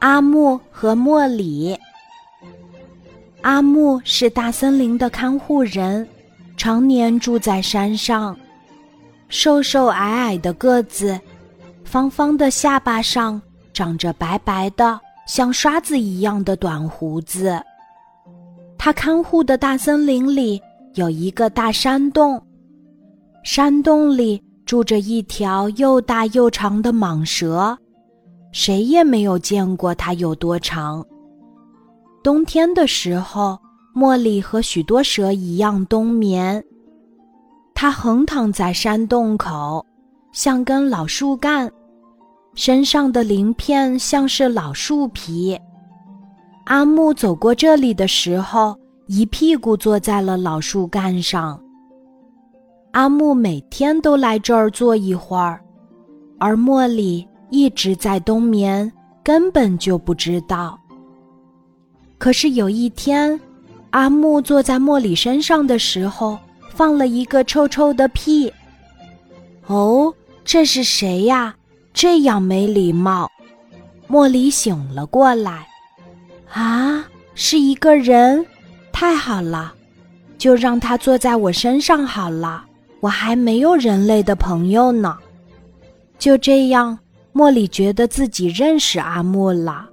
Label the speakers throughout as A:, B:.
A: 阿木和莫里。阿木是大森林的看护人，常年住在山上。瘦瘦矮矮的个子，方方的下巴上长着白白的像刷子一样的短胡子。他看护的大森林里有一个大山洞，山洞里住着一条又大又长的蟒蛇。谁也没有见过它有多长。冬天的时候，茉莉和许多蛇一样冬眠。它横躺在山洞口，像根老树干，身上的鳞片像是老树皮。阿木走过这里的时候，一屁股坐在了老树干上。阿木每天都来这儿坐一会儿，而茉莉。一直在冬眠，根本就不知道。可是有一天，阿木坐在茉莉身上的时候，放了一个臭臭的屁。哦，这是谁呀？这样没礼貌！茉莉醒了过来。啊，是一个人，太好了，就让他坐在我身上好了。我还没有人类的朋友呢。就这样。茉莉觉得自己认识阿木了。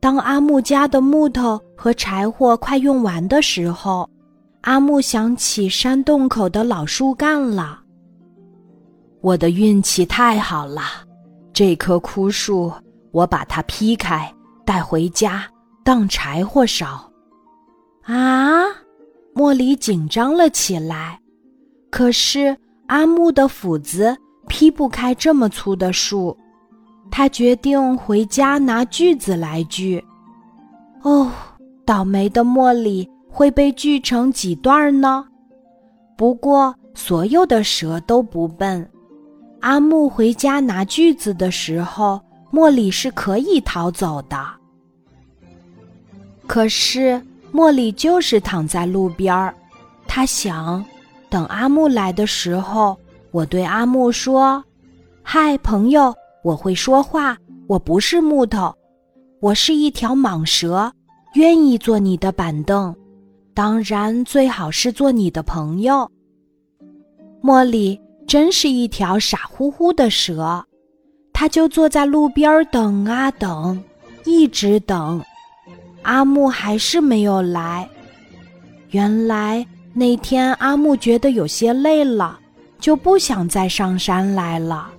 A: 当阿木家的木头和柴火快用完的时候，阿木想起山洞口的老树干了。我的运气太好了，这棵枯树，我把它劈开带回家当柴火烧。啊！茉莉紧张了起来。可是阿木的斧子。劈不开这么粗的树，他决定回家拿锯子来锯。哦，倒霉的茉莉会被锯成几段呢？不过所有的蛇都不笨。阿木回家拿锯子的时候，茉莉是可以逃走的。可是茉莉就是躺在路边儿，她想，等阿木来的时候。我对阿木说：“嗨，朋友，我会说话。我不是木头，我是一条蟒蛇，愿意做你的板凳，当然最好是做你的朋友。”茉莉真是一条傻乎乎的蛇，它就坐在路边等啊等，一直等，阿木还是没有来。原来那天阿木觉得有些累了。就不想再上山来了。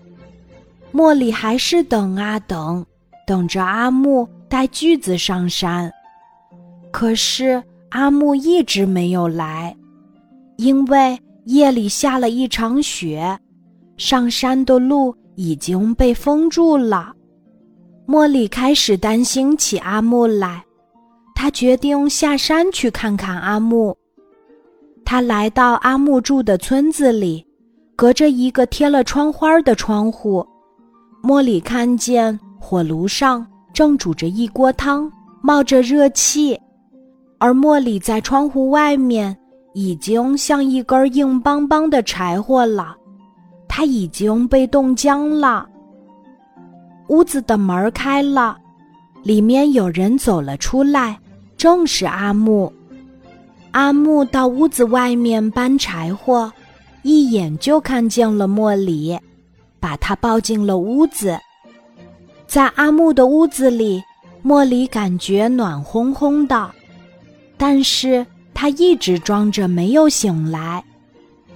A: 茉莉还是等啊等，等着阿木带锯子上山。可是阿木一直没有来，因为夜里下了一场雪，上山的路已经被封住了。茉莉开始担心起阿木来，她决定下山去看看阿木。她来到阿木住的村子里。隔着一个贴了窗花的窗户，茉莉看见火炉上正煮着一锅汤，冒着热气，而茉莉在窗户外面已经像一根硬邦邦的柴火了，它已经被冻僵了。屋子的门开了，里面有人走了出来，正是阿木。阿木到屋子外面搬柴火。一眼就看见了茉莉，把她抱进了屋子。在阿木的屋子里，茉莉感觉暖烘烘的，但是她一直装着没有醒来，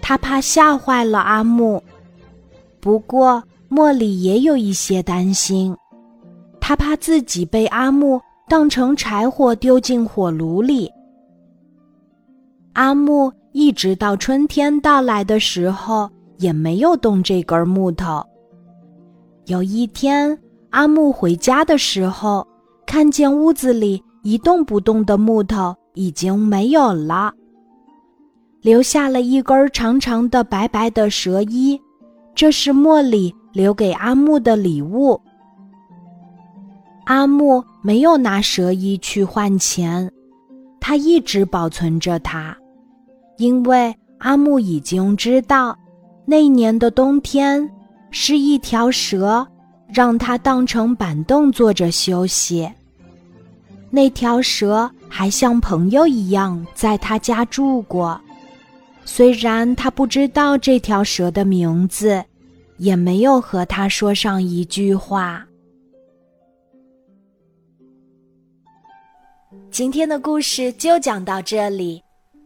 A: 她怕吓坏了阿木。不过茉莉也有一些担心，她怕自己被阿木当成柴火丢进火炉里。阿木。一直到春天到来的时候，也没有动这根木头。有一天，阿木回家的时候，看见屋子里一动不动的木头已经没有了，留下了一根长长的白白的蛇衣，这是茉莉留给阿木的礼物。阿木没有拿蛇衣去换钱，他一直保存着它。因为阿木已经知道，那年的冬天是一条蛇让他当成板凳坐着休息。那条蛇还像朋友一样在他家住过，虽然他不知道这条蛇的名字，也没有和他说上一句话。今天的故事就讲到这里，